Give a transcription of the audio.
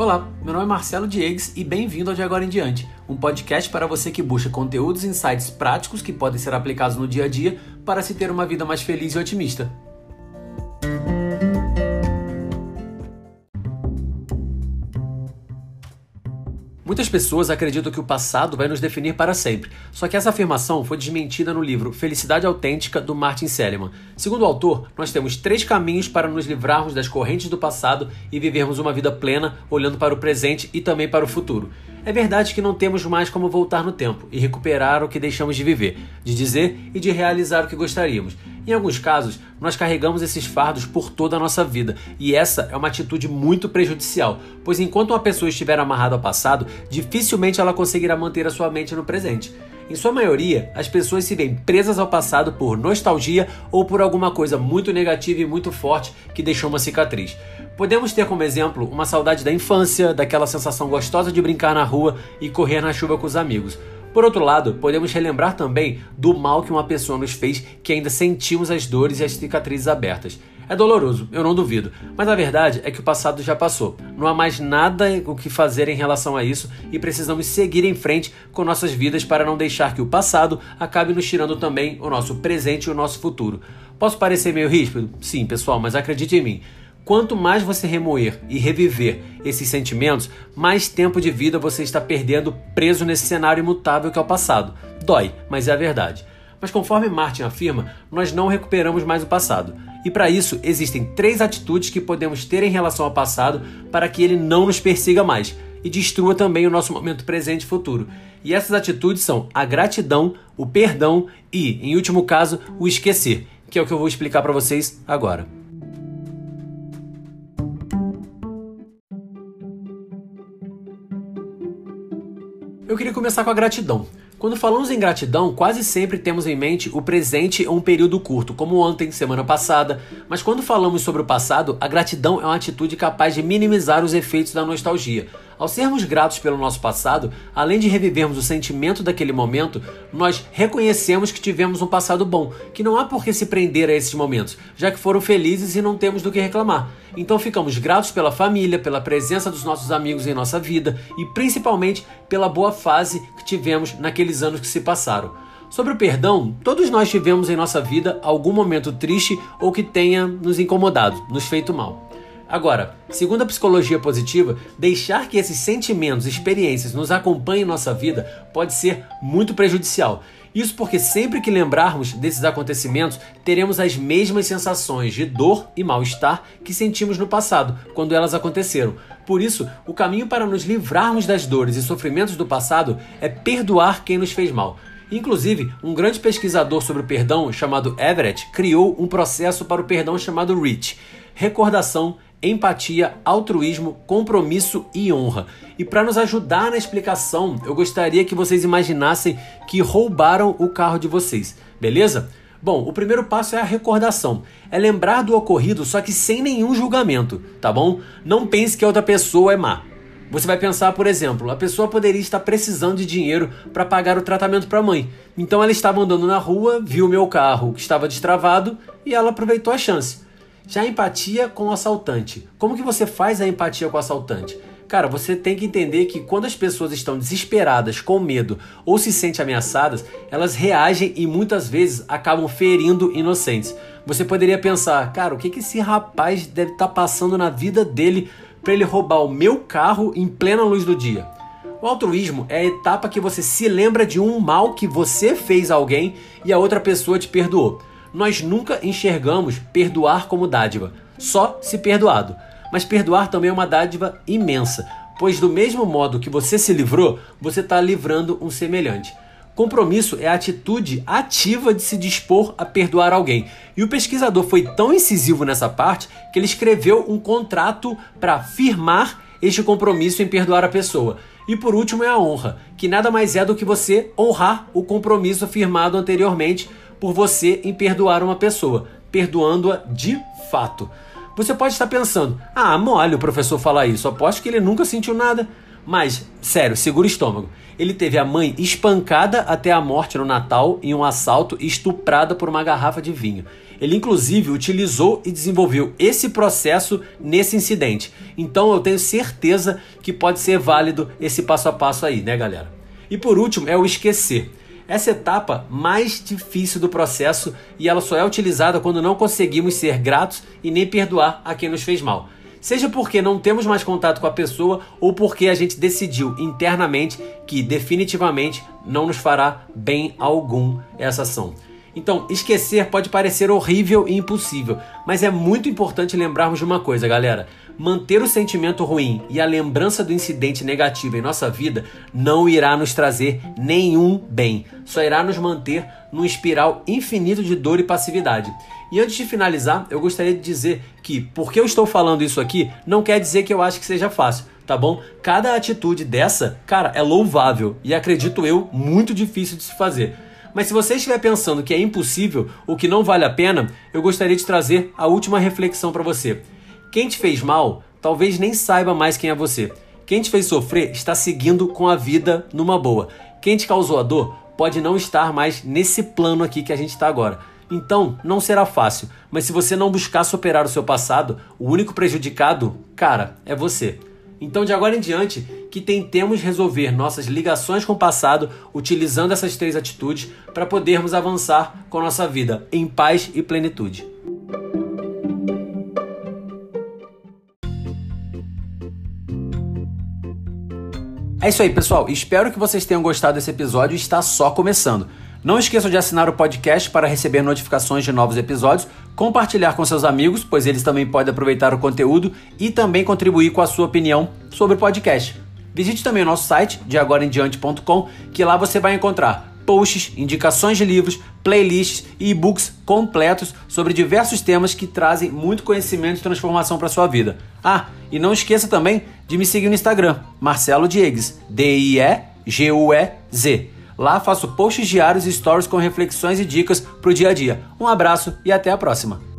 Olá, meu nome é Marcelo Diegues e bem-vindo ao De Agora em Diante, um podcast para você que busca conteúdos e insights práticos que podem ser aplicados no dia a dia para se ter uma vida mais feliz e otimista. Muitas pessoas acreditam que o passado vai nos definir para sempre, só que essa afirmação foi desmentida no livro Felicidade Autêntica do Martin Seligman. Segundo o autor, nós temos três caminhos para nos livrarmos das correntes do passado e vivermos uma vida plena, olhando para o presente e também para o futuro. É verdade que não temos mais como voltar no tempo e recuperar o que deixamos de viver, de dizer e de realizar o que gostaríamos. Em alguns casos, nós carregamos esses fardos por toda a nossa vida, e essa é uma atitude muito prejudicial, pois enquanto uma pessoa estiver amarrada ao passado, dificilmente ela conseguirá manter a sua mente no presente. Em sua maioria, as pessoas se veem presas ao passado por nostalgia ou por alguma coisa muito negativa e muito forte que deixou uma cicatriz. Podemos ter como exemplo uma saudade da infância, daquela sensação gostosa de brincar na rua e correr na chuva com os amigos. Por outro lado, podemos relembrar também do mal que uma pessoa nos fez que ainda sentimos as dores e as cicatrizes abertas. É doloroso, eu não duvido, mas a verdade é que o passado já passou. Não há mais nada o que fazer em relação a isso e precisamos seguir em frente com nossas vidas para não deixar que o passado acabe nos tirando também o nosso presente e o nosso futuro. Posso parecer meio ríspido? Sim, pessoal, mas acredite em mim. Quanto mais você remoer e reviver esses sentimentos, mais tempo de vida você está perdendo preso nesse cenário imutável que é o passado. Dói, mas é a verdade. Mas conforme Martin afirma, nós não recuperamos mais o passado. E para isso, existem três atitudes que podemos ter em relação ao passado para que ele não nos persiga mais e destrua também o nosso momento presente e futuro. E essas atitudes são a gratidão, o perdão e, em último caso, o esquecer, que é o que eu vou explicar para vocês agora. Eu queria começar com a gratidão. Quando falamos em gratidão, quase sempre temos em mente o presente ou um período curto, como ontem, semana passada, mas quando falamos sobre o passado, a gratidão é uma atitude capaz de minimizar os efeitos da nostalgia. Ao sermos gratos pelo nosso passado, além de revivermos o sentimento daquele momento, nós reconhecemos que tivemos um passado bom, que não há por que se prender a esses momentos, já que foram felizes e não temos do que reclamar. Então ficamos gratos pela família, pela presença dos nossos amigos em nossa vida e principalmente pela boa fase que tivemos naqueles anos que se passaram. Sobre o perdão, todos nós tivemos em nossa vida algum momento triste ou que tenha nos incomodado, nos feito mal. Agora, segundo a psicologia positiva, deixar que esses sentimentos e experiências nos acompanhem em nossa vida pode ser muito prejudicial. Isso porque sempre que lembrarmos desses acontecimentos, teremos as mesmas sensações de dor e mal-estar que sentimos no passado, quando elas aconteceram. Por isso, o caminho para nos livrarmos das dores e sofrimentos do passado é perdoar quem nos fez mal. Inclusive, um grande pesquisador sobre o perdão chamado Everett criou um processo para o perdão chamado REACH recordação, empatia, altruísmo, compromisso e honra. E para nos ajudar na explicação, eu gostaria que vocês imaginassem que roubaram o carro de vocês, beleza? Bom, o primeiro passo é a recordação. É lembrar do ocorrido, só que sem nenhum julgamento, tá bom? Não pense que a outra pessoa é má. Você vai pensar, por exemplo, a pessoa poderia estar precisando de dinheiro para pagar o tratamento para a mãe. Então ela estava andando na rua, viu meu carro que estava destravado e ela aproveitou a chance. Já a empatia com o assaltante. Como que você faz a empatia com o assaltante? Cara, você tem que entender que quando as pessoas estão desesperadas, com medo ou se sentem ameaçadas, elas reagem e muitas vezes acabam ferindo inocentes. Você poderia pensar, cara, o que, que esse rapaz deve estar tá passando na vida dele para ele roubar o meu carro em plena luz do dia? O altruísmo é a etapa que você se lembra de um mal que você fez a alguém e a outra pessoa te perdoou. Nós nunca enxergamos perdoar como dádiva, só se perdoado. Mas perdoar também é uma dádiva imensa, pois do mesmo modo que você se livrou, você está livrando um semelhante. Compromisso é a atitude ativa de se dispor a perdoar alguém. E o pesquisador foi tão incisivo nessa parte que ele escreveu um contrato para firmar este compromisso em perdoar a pessoa. E por último é a honra, que nada mais é do que você honrar o compromisso firmado anteriormente por você em perdoar uma pessoa, perdoando-a de fato. Você pode estar pensando: ah, mole o professor falar isso, aposto que ele nunca sentiu nada. Mas, sério, segura o estômago. Ele teve a mãe espancada até a morte no Natal em um assalto e estuprada por uma garrafa de vinho. Ele inclusive utilizou e desenvolveu esse processo nesse incidente. Então eu tenho certeza que pode ser válido esse passo a passo aí, né, galera? E por último é o esquecer. Essa etapa mais difícil do processo e ela só é utilizada quando não conseguimos ser gratos e nem perdoar a quem nos fez mal. Seja porque não temos mais contato com a pessoa ou porque a gente decidiu internamente que definitivamente não nos fará bem algum essa ação. Então, esquecer pode parecer horrível e impossível, mas é muito importante lembrarmos de uma coisa, galera. Manter o sentimento ruim e a lembrança do incidente negativo em nossa vida não irá nos trazer nenhum bem, só irá nos manter num espiral infinito de dor e passividade. E antes de finalizar, eu gostaria de dizer que, porque eu estou falando isso aqui, não quer dizer que eu acho que seja fácil, tá bom? Cada atitude dessa, cara, é louvável e acredito eu, muito difícil de se fazer. Mas se você estiver pensando que é impossível ou que não vale a pena, eu gostaria de trazer a última reflexão para você. Quem te fez mal talvez nem saiba mais quem é você. Quem te fez sofrer está seguindo com a vida numa boa. Quem te causou a dor pode não estar mais nesse plano aqui que a gente está agora. Então, não será fácil, mas se você não buscar superar o seu passado, o único prejudicado, cara, é você. Então, de agora em diante, que tentemos resolver nossas ligações com o passado utilizando essas três atitudes para podermos avançar com a nossa vida em paz e plenitude. É isso aí, pessoal. Espero que vocês tenham gostado desse episódio. Está só começando. Não esqueçam de assinar o podcast para receber notificações de novos episódios, compartilhar com seus amigos, pois eles também podem aproveitar o conteúdo e também contribuir com a sua opinião sobre o podcast. Visite também o nosso site, deagoraemdiante.com, que lá você vai encontrar posts, indicações de livros, playlists e e-books completos sobre diversos temas que trazem muito conhecimento e transformação para sua vida. Ah, e não esqueça também de me seguir no Instagram, Marcelo Diegues, D-I-E-G-U-E-Z. Lá faço posts diários e stories com reflexões e dicas para o dia a dia. Um abraço e até a próxima!